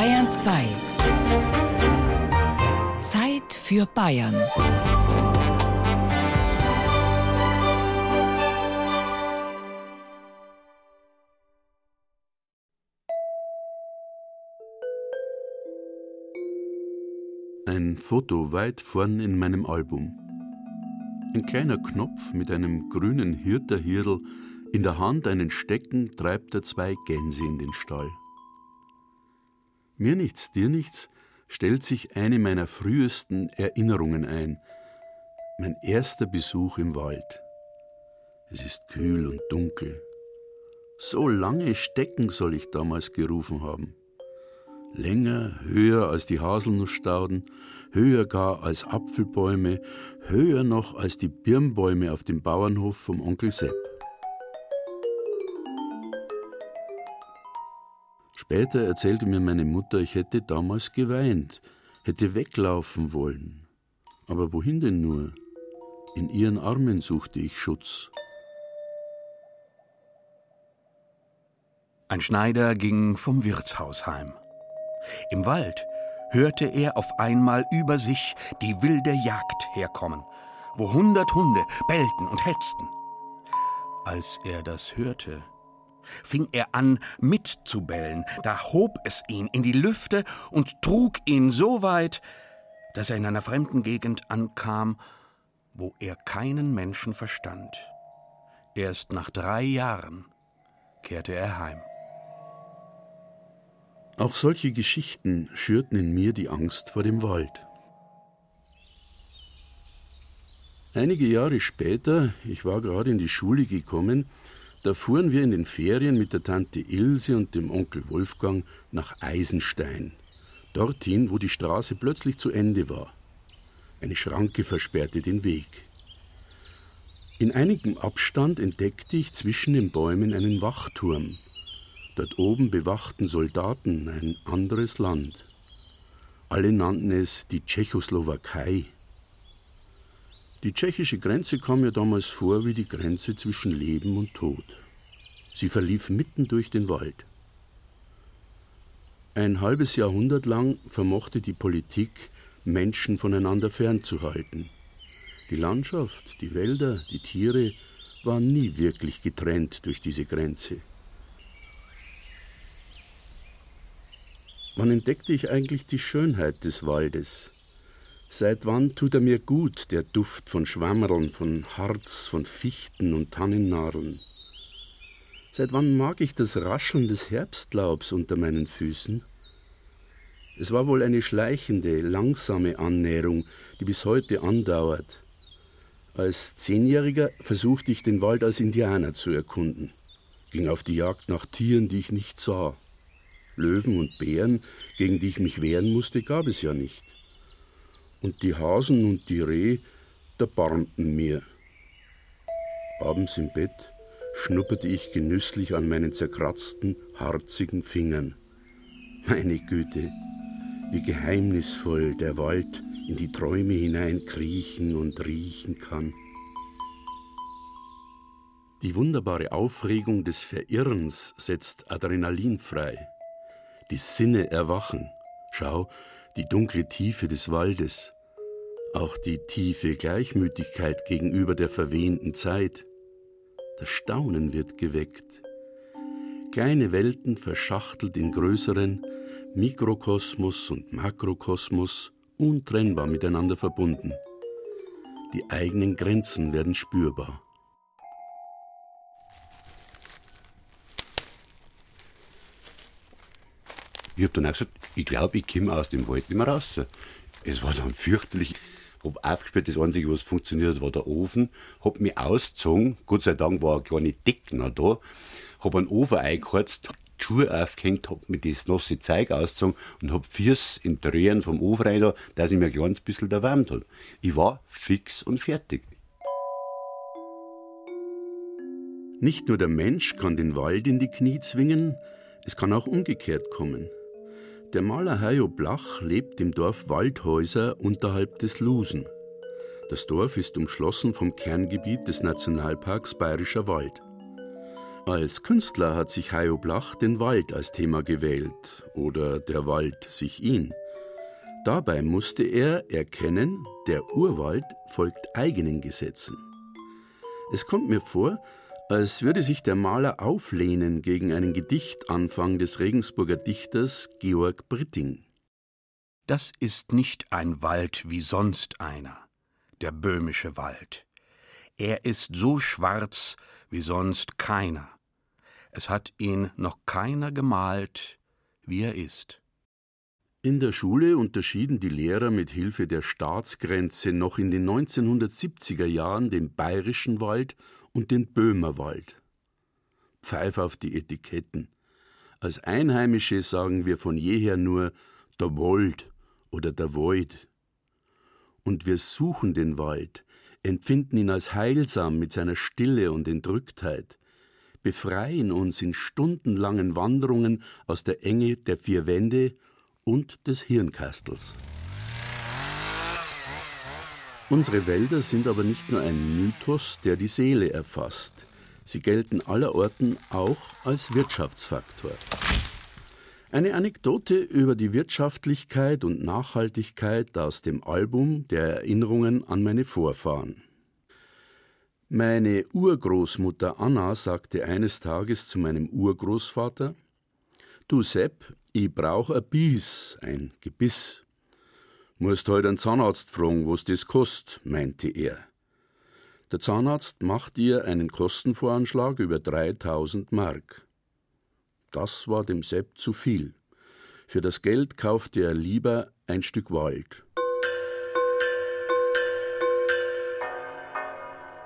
Bayern 2. Zeit für Bayern. Ein Foto weit vorn in meinem Album. Ein kleiner Knopf mit einem grünen Hirterhirl, in der Hand einen Stecken, treibt er zwei Gänse in den Stall. Mir nichts, dir nichts stellt sich eine meiner frühesten Erinnerungen ein. Mein erster Besuch im Wald. Es ist kühl und dunkel. So lange Stecken soll ich damals gerufen haben länger, höher als die Haselnussstauden, höher gar als Apfelbäume, höher noch als die Birnbäume auf dem Bauernhof vom Onkel Sepp. Später erzählte mir meine Mutter, ich hätte damals geweint, hätte weglaufen wollen. Aber wohin denn nur? In ihren Armen suchte ich Schutz. Ein Schneider ging vom Wirtshaus heim. Im Wald hörte er auf einmal über sich die wilde Jagd herkommen, wo hundert Hunde bellten und hetzten. Als er das hörte, fing er an mitzubellen, da hob es ihn in die Lüfte und trug ihn so weit, dass er in einer fremden Gegend ankam, wo er keinen Menschen verstand. Erst nach drei Jahren kehrte er heim. Auch solche Geschichten schürten in mir die Angst vor dem Wald. Einige Jahre später, ich war gerade in die Schule gekommen, da fuhren wir in den Ferien mit der Tante Ilse und dem Onkel Wolfgang nach Eisenstein, dorthin, wo die Straße plötzlich zu Ende war. Eine Schranke versperrte den Weg. In einigem Abstand entdeckte ich zwischen den Bäumen einen Wachturm, Dort oben bewachten Soldaten ein anderes Land. Alle nannten es die Tschechoslowakei. Die tschechische Grenze kam mir damals vor wie die Grenze zwischen Leben und Tod. Sie verlief mitten durch den Wald. Ein halbes Jahrhundert lang vermochte die Politik, Menschen voneinander fernzuhalten. Die Landschaft, die Wälder, die Tiere waren nie wirklich getrennt durch diese Grenze. Wann entdeckte ich eigentlich die Schönheit des Waldes? Seit wann tut er mir gut, der Duft von Schwammerln, von Harz, von Fichten und Tannennadeln? Seit wann mag ich das Rascheln des Herbstlaubs unter meinen Füßen? Es war wohl eine schleichende, langsame Annäherung, die bis heute andauert. Als Zehnjähriger versuchte ich den Wald als Indianer zu erkunden, ging auf die Jagd nach Tieren, die ich nicht sah. Löwen und Bären, gegen die ich mich wehren musste, gab es ja nicht. Und die Hasen und die Reh, da barmten mir. Abends im Bett schnupperte ich genüsslich an meinen zerkratzten, harzigen Fingern. Meine Güte, wie geheimnisvoll der Wald in die Träume hinein kriechen und riechen kann. Die wunderbare Aufregung des Verirrens setzt Adrenalin frei die Sinne erwachen. Schau, die dunkle Tiefe des Waldes, auch die tiefe Gleichmütigkeit gegenüber der verwehnten Zeit. Das Staunen wird geweckt. Kleine Welten verschachtelt in größeren, Mikrokosmos und Makrokosmos, untrennbar miteinander verbunden. Die eigenen Grenzen werden spürbar. Ich habe dann auch gesagt, ich glaube, ich komme aus dem Wald nicht mehr raus. Es war dann fürchterlich. Ich habe aufgesperrt, das Einzige, was funktioniert, war der Ofen. Habe mich ausgezogen. Gott sei Dank war eine kleine Deckner da. Habe einen Ofen eingeheizt, hab die Schuhe aufgehängt, habe mir das nasse Zeug ausgezogen und habe Fürs in Drehen vom Ofen rein, dass ich mir ein kleines bisschen erwärmt habe. Ich war fix und fertig. Nicht nur der Mensch kann den Wald in die Knie zwingen, es kann auch umgekehrt kommen. Der Maler Hajo Blach lebt im Dorf Waldhäuser unterhalb des Lusen. Das Dorf ist umschlossen vom Kerngebiet des Nationalparks Bayerischer Wald. Als Künstler hat sich Hayo Blach den Wald als Thema gewählt oder der Wald sich ihn. Dabei musste er erkennen, der Urwald folgt eigenen Gesetzen. Es kommt mir vor, als würde sich der Maler auflehnen gegen einen Gedichtanfang des Regensburger Dichters Georg Britting. Das ist nicht ein Wald wie sonst einer, der böhmische Wald. Er ist so schwarz wie sonst keiner. Es hat ihn noch keiner gemalt, wie er ist. In der Schule unterschieden die Lehrer mit Hilfe der Staatsgrenze noch in den 1970er Jahren den bayerischen Wald und den Böhmerwald. Pfeif auf die Etiketten. Als Einheimische sagen wir von jeher nur der Wald oder der Wald. Und wir suchen den Wald, empfinden ihn als heilsam mit seiner Stille und Entrücktheit, befreien uns in stundenlangen Wanderungen aus der Enge der vier Wände und des Hirnkastels. Unsere Wälder sind aber nicht nur ein Mythos, der die Seele erfasst. Sie gelten allerorten auch als Wirtschaftsfaktor. Eine Anekdote über die Wirtschaftlichkeit und Nachhaltigkeit aus dem Album der Erinnerungen an meine Vorfahren. Meine Urgroßmutter Anna sagte eines Tages zu meinem Urgroßvater: Du Sepp, ich brauch a Bies, ein Gebiss. Musst heute einen Zahnarzt fragen, was das kostet, meinte er. Der Zahnarzt macht ihr einen Kostenvoranschlag über 3000 Mark. Das war dem Sepp zu viel. Für das Geld kaufte er lieber ein Stück Wald.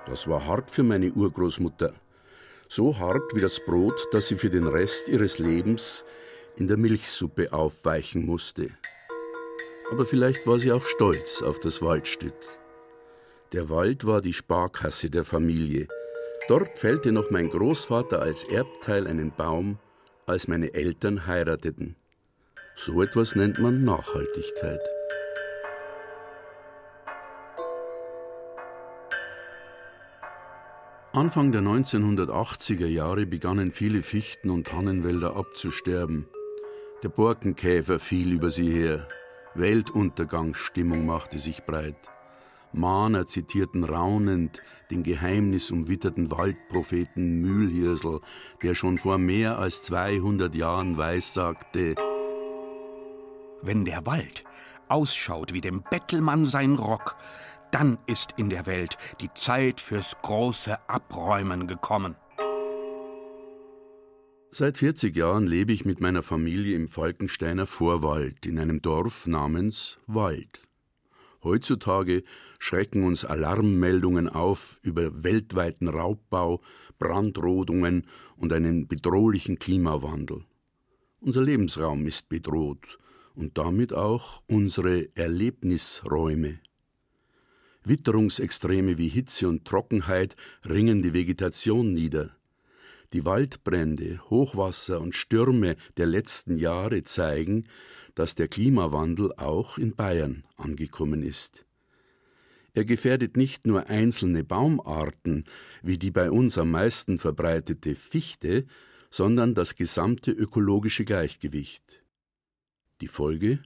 Das war hart für meine Urgroßmutter. So hart wie das Brot, das sie für den Rest ihres Lebens in der Milchsuppe aufweichen musste. Aber vielleicht war sie auch stolz auf das Waldstück. Der Wald war die Sparkasse der Familie. Dort fällte noch mein Großvater als Erbteil einen Baum, als meine Eltern heirateten. So etwas nennt man Nachhaltigkeit. Anfang der 1980er Jahre begannen viele Fichten- und Tannenwälder abzusterben. Der Borkenkäfer fiel über sie her. Weltuntergangsstimmung machte sich breit. Mahner zitierten raunend den geheimnisumwitterten Waldpropheten Mühlhirsel, der schon vor mehr als 200 Jahren weissagte: Wenn der Wald ausschaut wie dem Bettelmann sein Rock, dann ist in der Welt die Zeit fürs große Abräumen gekommen. Seit 40 Jahren lebe ich mit meiner Familie im Falkensteiner Vorwald in einem Dorf namens Wald. Heutzutage schrecken uns Alarmmeldungen auf über weltweiten Raubbau, Brandrodungen und einen bedrohlichen Klimawandel. Unser Lebensraum ist bedroht und damit auch unsere Erlebnisräume. Witterungsextreme wie Hitze und Trockenheit ringen die Vegetation nieder. Die Waldbrände, Hochwasser und Stürme der letzten Jahre zeigen, dass der Klimawandel auch in Bayern angekommen ist. Er gefährdet nicht nur einzelne Baumarten, wie die bei uns am meisten verbreitete Fichte, sondern das gesamte ökologische Gleichgewicht. Die Folge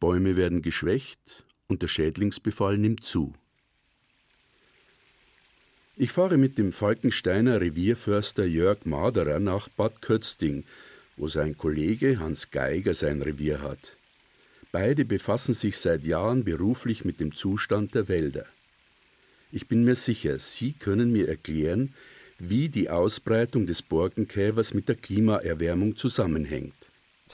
Bäume werden geschwächt und der Schädlingsbefall nimmt zu. Ich fahre mit dem Falkensteiner Revierförster Jörg Maderer nach Bad Kötzting, wo sein Kollege Hans Geiger sein Revier hat. Beide befassen sich seit Jahren beruflich mit dem Zustand der Wälder. Ich bin mir sicher, Sie können mir erklären, wie die Ausbreitung des Borkenkäfers mit der Klimaerwärmung zusammenhängt.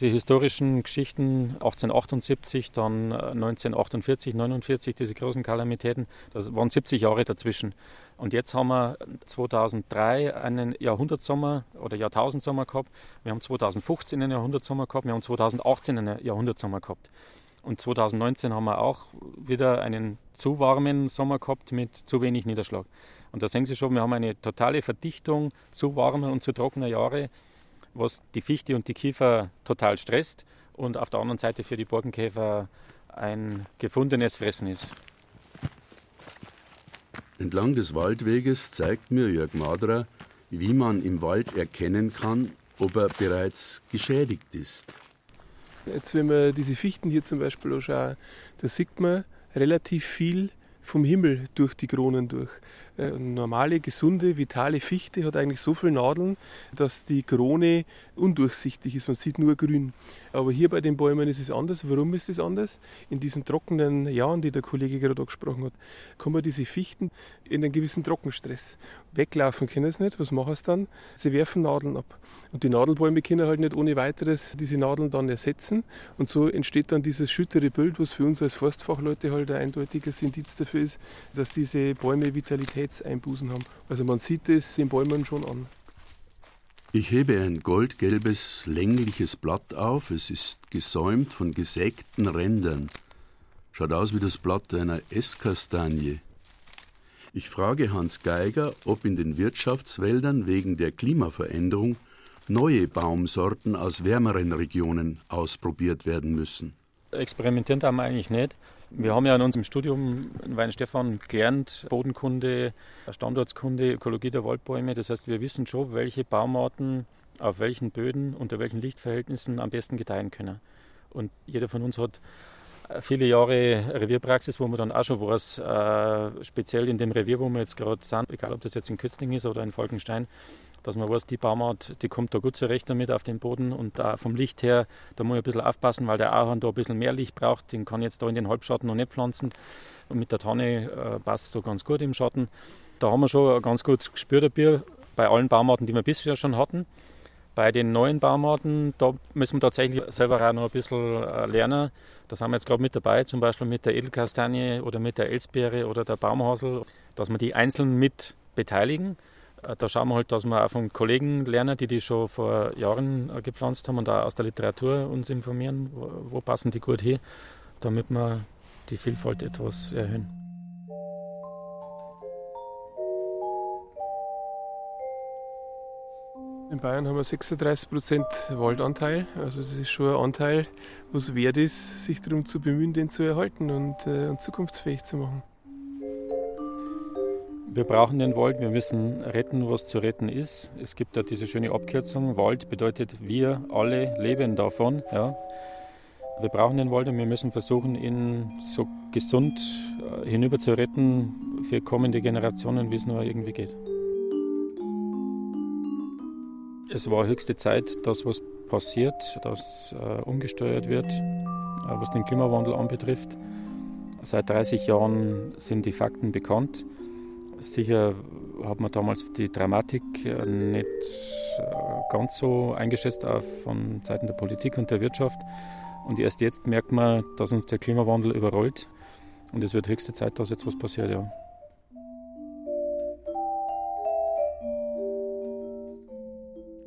Die historischen Geschichten 1878, dann 1948, äh, 49, diese großen Kalamitäten, das waren 70 Jahre dazwischen. Und jetzt haben wir 2003 einen Jahrhundertsommer oder Jahrtausendsommer gehabt. Wir haben 2015 einen Jahrhundertsommer gehabt. Wir haben 2018 einen Jahrhundertsommer gehabt. Und 2019 haben wir auch wieder einen zu warmen Sommer gehabt mit zu wenig Niederschlag. Und da sehen Sie schon, wir haben eine totale Verdichtung zu warmer und zu trockener Jahre, was die Fichte und die Kiefer total stresst und auf der anderen Seite für die Borkenkäfer ein gefundenes Fressen ist. Entlang des Waldweges zeigt mir Jörg Madra, wie man im Wald erkennen kann, ob er bereits geschädigt ist. Jetzt, wenn man diese Fichten hier zum Beispiel anschaut, da sieht man relativ viel vom Himmel durch die Kronen durch. Eine äh, normale, gesunde, vitale Fichte hat eigentlich so viele Nadeln, dass die Krone undurchsichtig ist. Man sieht nur grün. Aber hier bei den Bäumen ist es anders. Warum ist es anders? In diesen trockenen Jahren, die der Kollege gerade angesprochen hat, kommen diese Fichten in einen gewissen Trockenstress. Weglaufen können sie nicht. Was machen sie dann? Sie werfen Nadeln ab. Und die Nadelbäume können halt nicht ohne weiteres diese Nadeln dann ersetzen. Und so entsteht dann dieses schüttere Bild, was für uns als Forstfachleute halt ein eindeutiges Indiz dafür ist, dass diese Bäume Vitalitätseinbußen haben. Also man sieht es den Bäumen schon an. Ich hebe ein goldgelbes, längliches Blatt auf. Es ist gesäumt von gesägten Rändern. Schaut aus wie das Blatt einer Esskastanie. Ich frage Hans Geiger, ob in den Wirtschaftswäldern wegen der Klimaveränderung neue Baumsorten aus wärmeren Regionen ausprobiert werden müssen. Experimentieren haben wir eigentlich nicht. Wir haben ja in unserem Studium in Weinstefan gelernt, Bodenkunde, Standortskunde, Ökologie der Waldbäume. Das heißt, wir wissen schon, welche Baumarten auf welchen Böden, unter welchen Lichtverhältnissen am besten gedeihen können. Und jeder von uns hat viele Jahre Revierpraxis, wo man dann auch schon weiß, äh, speziell in dem Revier, wo wir jetzt gerade sind, egal ob das jetzt in Kützling ist oder in Falkenstein, dass man weiß, die Baumart, die kommt da gut zurecht damit auf den Boden und da vom Licht her, da muss ich ein bisschen aufpassen, weil der Ahorn da ein bisschen mehr Licht braucht, den kann ich jetzt da in den Halbschatten noch nicht pflanzen und mit der Tanne äh, passt es da ganz gut im Schatten. Da haben wir schon ein ganz gutes Gespür dafür, bei allen Baumarten, die wir bisher schon hatten. Bei den neuen Baumarten, da müssen wir tatsächlich selber auch noch ein bisschen äh, lernen. Da sind wir jetzt gerade mit dabei, zum Beispiel mit der Edelkastanie oder mit der Elsbeere oder der Baumhasel, dass wir die einzeln mit beteiligen. Äh, da schauen wir halt, dass wir auch von Kollegen lernen, die die schon vor Jahren äh, gepflanzt haben und auch aus der Literatur uns informieren, wo, wo passen die gut hin, damit wir die Vielfalt etwas erhöhen. In Bayern haben wir 36 Prozent Waldanteil. Also das ist schon ein Anteil, was wert ist, sich darum zu bemühen, den zu erhalten und, äh, und zukunftsfähig zu machen. Wir brauchen den Wald, wir müssen retten, was zu retten ist. Es gibt ja diese schöne Abkürzung, Wald bedeutet wir alle leben davon. Ja. Wir brauchen den Wald und wir müssen versuchen, ihn so gesund äh, hinüber zu retten für kommende Generationen, wie es nur irgendwie geht. Es war höchste Zeit, dass was passiert, dass äh, umgesteuert wird, äh, was den Klimawandel anbetrifft. Seit 30 Jahren sind die Fakten bekannt. Sicher hat man damals die Dramatik äh, nicht äh, ganz so eingeschätzt auch von Seiten der Politik und der Wirtschaft. Und erst jetzt merkt man, dass uns der Klimawandel überrollt. Und es wird höchste Zeit, dass jetzt was passiert, ja.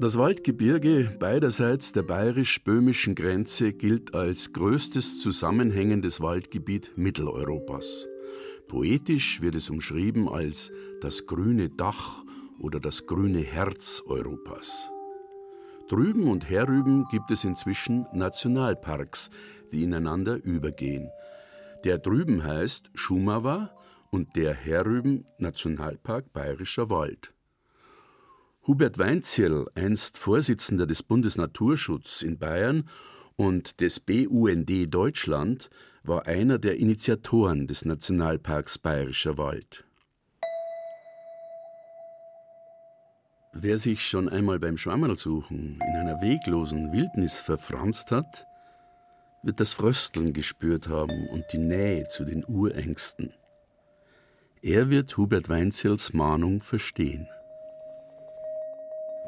Das Waldgebirge beiderseits der bayerisch-böhmischen Grenze gilt als größtes zusammenhängendes Waldgebiet Mitteleuropas. Poetisch wird es umschrieben als das grüne Dach oder das grüne Herz Europas. Drüben und herüben gibt es inzwischen Nationalparks, die ineinander übergehen. Der drüben heißt Schumawa und der herüben Nationalpark Bayerischer Wald. Hubert Weinzierl, einst Vorsitzender des Bundesnaturschutzes in Bayern und des BUND Deutschland, war einer der Initiatoren des Nationalparks Bayerischer Wald. Wer sich schon einmal beim Schwammerlsuchen in einer weglosen Wildnis verfranst hat, wird das Frösteln gespürt haben und die Nähe zu den Urängsten. Er wird Hubert Weinzels Mahnung verstehen.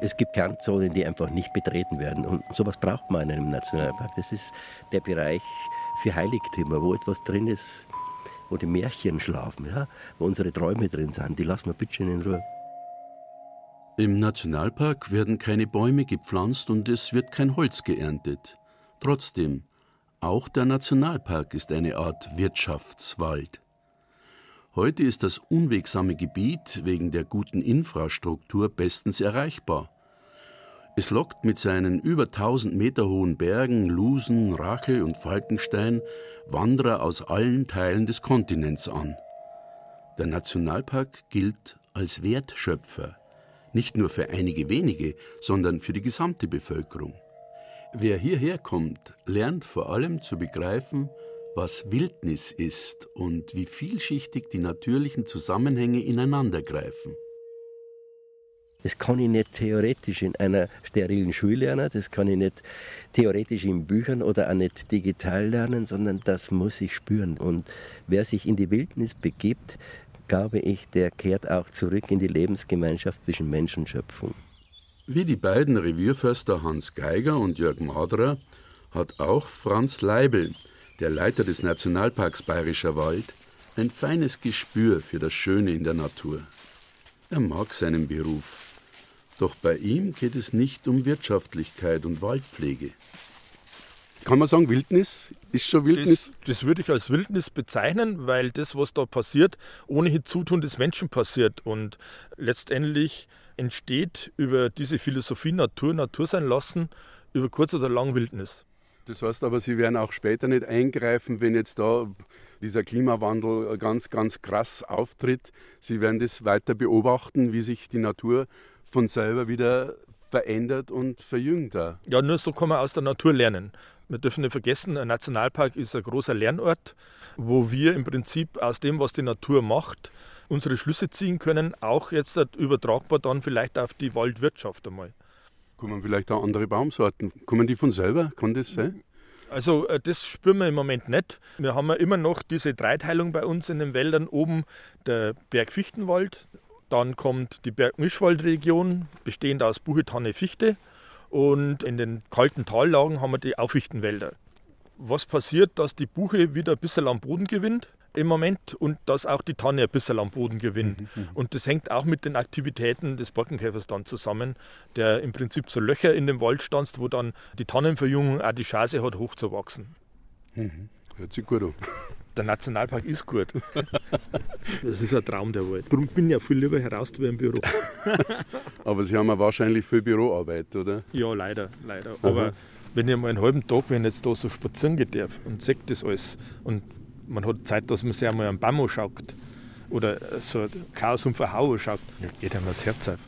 Es gibt Kernzonen, die einfach nicht betreten werden. Und sowas braucht man in einem Nationalpark. Das ist der Bereich für Heiligtümer, wo etwas drin ist, wo die Märchen schlafen, ja? wo unsere Träume drin sind. Die lassen wir bitte in Ruhe. Im Nationalpark werden keine Bäume gepflanzt und es wird kein Holz geerntet. Trotzdem, auch der Nationalpark ist eine Art Wirtschaftswald. Heute ist das unwegsame Gebiet wegen der guten Infrastruktur bestens erreichbar. Es lockt mit seinen über 1000 Meter hohen Bergen, Lusen, Rachel und Falkenstein Wanderer aus allen Teilen des Kontinents an. Der Nationalpark gilt als Wertschöpfer, Nicht nur für einige wenige, sondern für die gesamte Bevölkerung. Wer hierher kommt, lernt vor allem zu begreifen, was Wildnis ist und wie vielschichtig die natürlichen Zusammenhänge ineinandergreifen. Das kann ich nicht theoretisch in einer sterilen Schule lernen, das kann ich nicht theoretisch in Büchern oder auch nicht digital lernen, sondern das muss ich spüren. Und wer sich in die Wildnis begibt, glaube ich, der kehrt auch zurück in die Lebensgemeinschaft zwischen Mensch und Schöpfung. Wie die beiden Revierförster Hans Geiger und Jörg Maderer hat auch Franz Leibel, der Leiter des Nationalparks Bayerischer Wald, ein feines Gespür für das Schöne in der Natur. Er mag seinen Beruf, doch bei ihm geht es nicht um Wirtschaftlichkeit und Waldpflege. Kann man sagen, Wildnis ist schon Wildnis? Das, das, würde ich als Wildnis bezeichnen, weil das, was da passiert, ohne Zutun des Menschen passiert. Und letztendlich entsteht über diese Philosophie Natur, Natur sein lassen, über kurz oder lang Wildnis. Das heißt aber, Sie werden auch später nicht eingreifen, wenn jetzt da dieser Klimawandel ganz, ganz krass auftritt. Sie werden das weiter beobachten, wie sich die Natur von selber wieder verändert und verjüngt. Ja, nur so kann man aus der Natur lernen. Wir dürfen nicht vergessen, ein Nationalpark ist ein großer Lernort, wo wir im Prinzip aus dem, was die Natur macht, unsere Schlüsse ziehen können, auch jetzt übertragbar dann vielleicht auf die Waldwirtschaft einmal. Kommen vielleicht auch andere Baumsorten? Kommen die von selber? Kann das sein? Also äh, das spüren wir im Moment nicht. Wir haben ja immer noch diese Dreiteilung bei uns in den Wäldern. Oben der Bergfichtenwald, dann kommt die Bergmischwaldregion, bestehend aus Buche, Tanne, Fichte. Und in den kalten Tallagen haben wir die Auffichtenwälder. Was passiert, dass die Buche wieder ein bisschen am Boden gewinnt im Moment und dass auch die Tanne ein bisschen am Boden gewinnt. Mhm, mhm. Und das hängt auch mit den Aktivitäten des Borkenkäfers dann zusammen, der im Prinzip so Löcher in dem Wald stanzt, wo dann die Tannenverjüngung auch die Chance hat, hochzuwachsen. Mhm. Hört sich gut an. Der Nationalpark ist gut. Das ist ein Traum der Wald. Darum bin ich ja viel lieber heraus wie im Büro. Aber Sie haben ja wahrscheinlich viel Büroarbeit, oder? Ja, leider, leider. Aber Aha. wenn ich mal einen halben Tag, wenn ich jetzt da so spazieren gehen darf und sehe das alles und man hat Zeit, dass man sich einmal einen Baum schaut oder so Chaos und Verhau schaut, geht einem das Herz auf.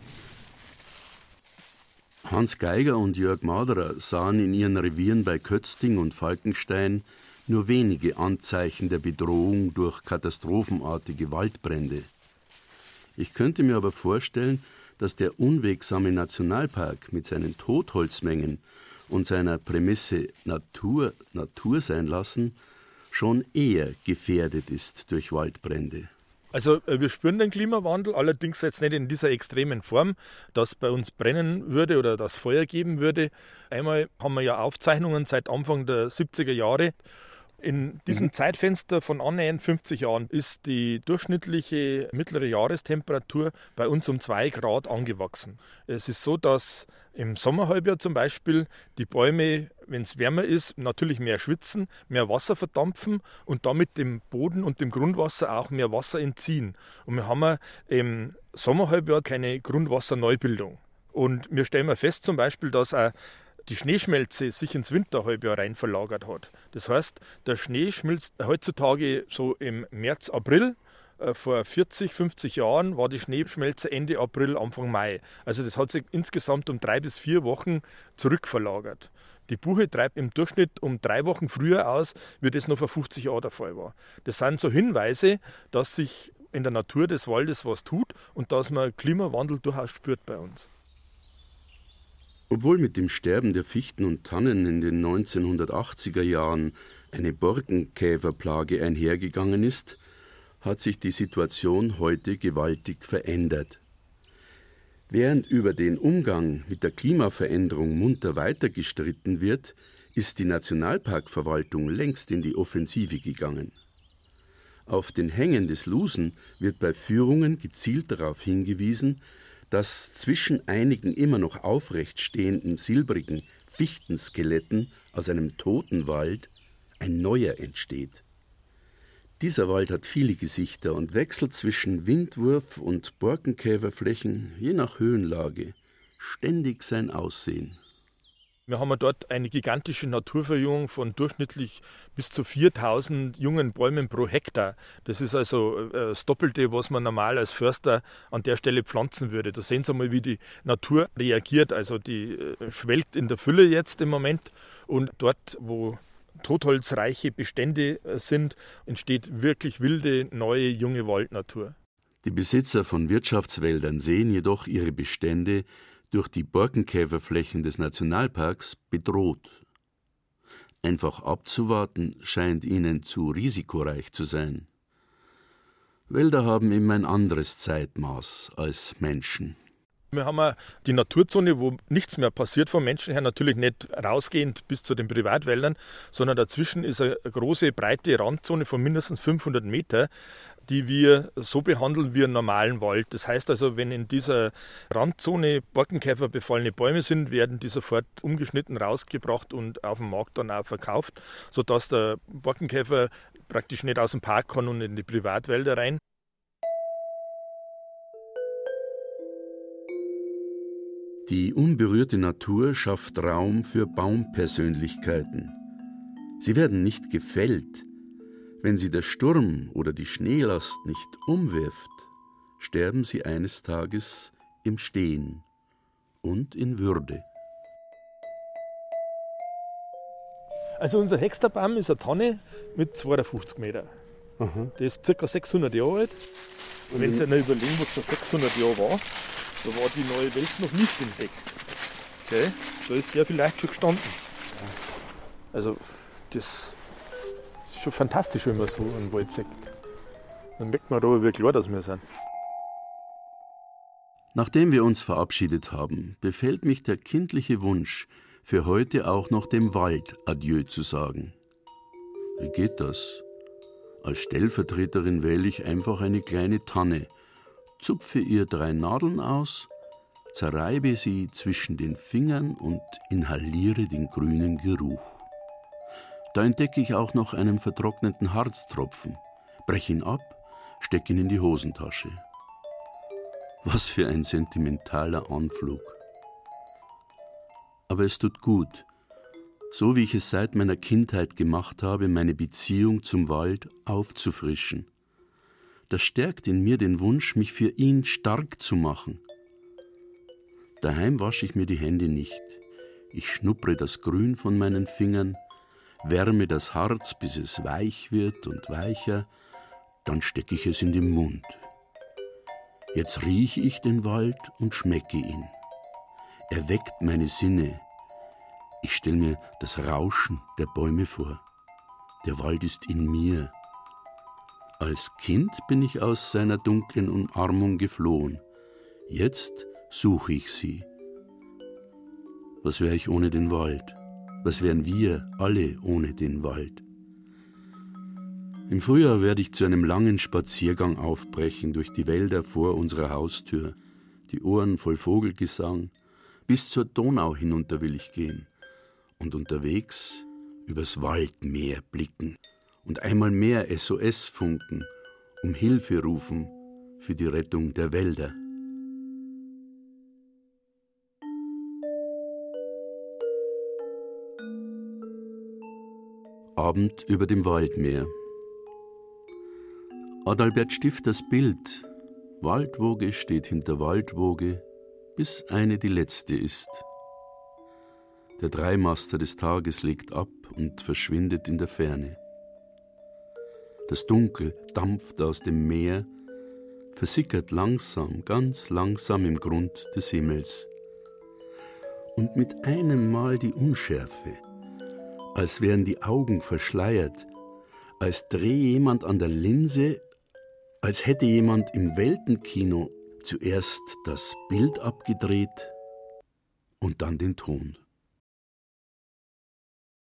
Hans Geiger und Jörg Maderer sahen in ihren Revieren bei Kötzting und Falkenstein nur wenige Anzeichen der Bedrohung durch katastrophenartige Waldbrände. Ich könnte mir aber vorstellen, dass der unwegsame Nationalpark mit seinen Totholzmengen und seiner Prämisse Natur Natur sein lassen schon eher gefährdet ist durch Waldbrände. Also äh, wir spüren den Klimawandel, allerdings jetzt nicht in dieser extremen Form, dass bei uns brennen würde oder das Feuer geben würde. Einmal haben wir ja Aufzeichnungen seit Anfang der 70er Jahre, in diesem mhm. Zeitfenster von annähernd 50 Jahren ist die durchschnittliche mittlere Jahrestemperatur bei uns um 2 Grad angewachsen. Es ist so, dass im Sommerhalbjahr zum Beispiel die Bäume, wenn es wärmer ist, natürlich mehr schwitzen, mehr Wasser verdampfen und damit dem Boden und dem Grundwasser auch mehr Wasser entziehen. Und wir haben im Sommerhalbjahr keine Grundwasserneubildung. Und wir stellen fest zum Beispiel, dass auch die Schneeschmelze sich ins Winterhalbjahr rein verlagert hat. Das heißt, der Schnee schmilzt heutzutage so im März, April. Äh, vor 40, 50 Jahren war die Schneeschmelze Ende April, Anfang Mai. Also das hat sich insgesamt um drei bis vier Wochen zurückverlagert. Die Buche treibt im Durchschnitt um drei Wochen früher aus, wie das noch vor 50 Jahren der Fall war. Das sind so Hinweise, dass sich in der Natur des Waldes was tut und dass man Klimawandel durchaus spürt bei uns. Obwohl mit dem Sterben der Fichten und Tannen in den 1980er Jahren eine Borkenkäferplage einhergegangen ist, hat sich die Situation heute gewaltig verändert. Während über den Umgang mit der Klimaveränderung munter weiter gestritten wird, ist die Nationalparkverwaltung längst in die Offensive gegangen. Auf den Hängen des Lusen wird bei Führungen gezielt darauf hingewiesen, dass zwischen einigen immer noch aufrecht stehenden silbrigen Fichtenskeletten aus einem toten Wald ein neuer entsteht. Dieser Wald hat viele Gesichter und wechselt zwischen Windwurf und Borkenkäferflächen, je nach Höhenlage, ständig sein Aussehen. Wir haben dort eine gigantische Naturverjüngung von durchschnittlich bis zu 4000 jungen Bäumen pro Hektar. Das ist also äh, das Doppelte, was man normal als Förster an der Stelle pflanzen würde. Da sehen Sie mal, wie die Natur reagiert. Also die äh, schwelgt in der Fülle jetzt im Moment und dort, wo totholzreiche Bestände äh, sind, entsteht wirklich wilde, neue, junge Waldnatur. Die Besitzer von Wirtschaftswäldern sehen jedoch ihre Bestände durch die Borkenkäferflächen des Nationalparks bedroht. Einfach abzuwarten scheint ihnen zu risikoreich zu sein. Wälder haben immer ein anderes Zeitmaß als Menschen. Wir haben die Naturzone, wo nichts mehr passiert vom Menschen her, natürlich nicht rausgehend bis zu den Privatwäldern, sondern dazwischen ist eine große, breite Randzone von mindestens 500 Meter, die wir so behandeln wie einen normalen Wald. Das heißt also, wenn in dieser Randzone Borkenkäfer befallene Bäume sind, werden die sofort umgeschnitten rausgebracht und auf dem Markt dann auch verkauft, sodass der Borkenkäfer praktisch nicht aus dem Park kann und in die Privatwälder rein. Die unberührte Natur schafft Raum für Baumpersönlichkeiten. Sie werden nicht gefällt, wenn sie der Sturm oder die Schneelast nicht umwirft, sterben sie eines Tages im Stehen und in Würde. Also unser Hexterbaum ist eine Tonne mit 52 Meter. Mhm. Der ist ca. 600 Jahre alt. Und wenn Sie sich überlegen, was vor 600 Jahren war, da war die neue Welt noch nicht entdeckt. Okay? Da ist der vielleicht schon gestanden. Also das schon fantastisch, wenn man so einen Wald sieht. Dann merkt man aber, wie klar dass wir sind. Nachdem wir uns verabschiedet haben, befällt mich der kindliche Wunsch, für heute auch noch dem Wald Adieu zu sagen. Wie geht das? Als Stellvertreterin wähle ich einfach eine kleine Tanne, zupfe ihr drei Nadeln aus, zerreibe sie zwischen den Fingern und inhaliere den grünen Geruch. Da entdecke ich auch noch einen vertrockneten Harztropfen, breche ihn ab, stecke ihn in die Hosentasche. Was für ein sentimentaler Anflug. Aber es tut gut, so wie ich es seit meiner Kindheit gemacht habe, meine Beziehung zum Wald aufzufrischen. Das stärkt in mir den Wunsch, mich für ihn stark zu machen. Daheim wasche ich mir die Hände nicht. Ich schnuppere das Grün von meinen Fingern, wärme das Harz, bis es weich wird und weicher, dann stecke ich es in den Mund. Jetzt rieche ich den Wald und schmecke ihn. Er weckt meine Sinne. Ich stelle mir das Rauschen der Bäume vor. Der Wald ist in mir. Als Kind bin ich aus seiner dunklen Umarmung geflohen. Jetzt suche ich sie. Was wäre ich ohne den Wald? Was wären wir alle ohne den Wald? Im Frühjahr werde ich zu einem langen Spaziergang aufbrechen durch die Wälder vor unserer Haustür, die Ohren voll Vogelgesang, bis zur Donau hinunter will ich gehen und unterwegs übers Waldmeer blicken und einmal mehr SOS funken, um Hilfe rufen für die Rettung der Wälder. Abend über dem Waldmeer. Adalbert Stifters Bild Waldwoge steht hinter Waldwoge, bis eine die letzte ist. Der Dreimaster des Tages legt ab und verschwindet in der Ferne. Das Dunkel dampft aus dem Meer, versickert langsam, ganz langsam im Grund des Himmels. Und mit einem Mal die Unschärfe, als wären die Augen verschleiert, als drehe jemand an der Linse, als hätte jemand im Weltenkino zuerst das Bild abgedreht und dann den Ton.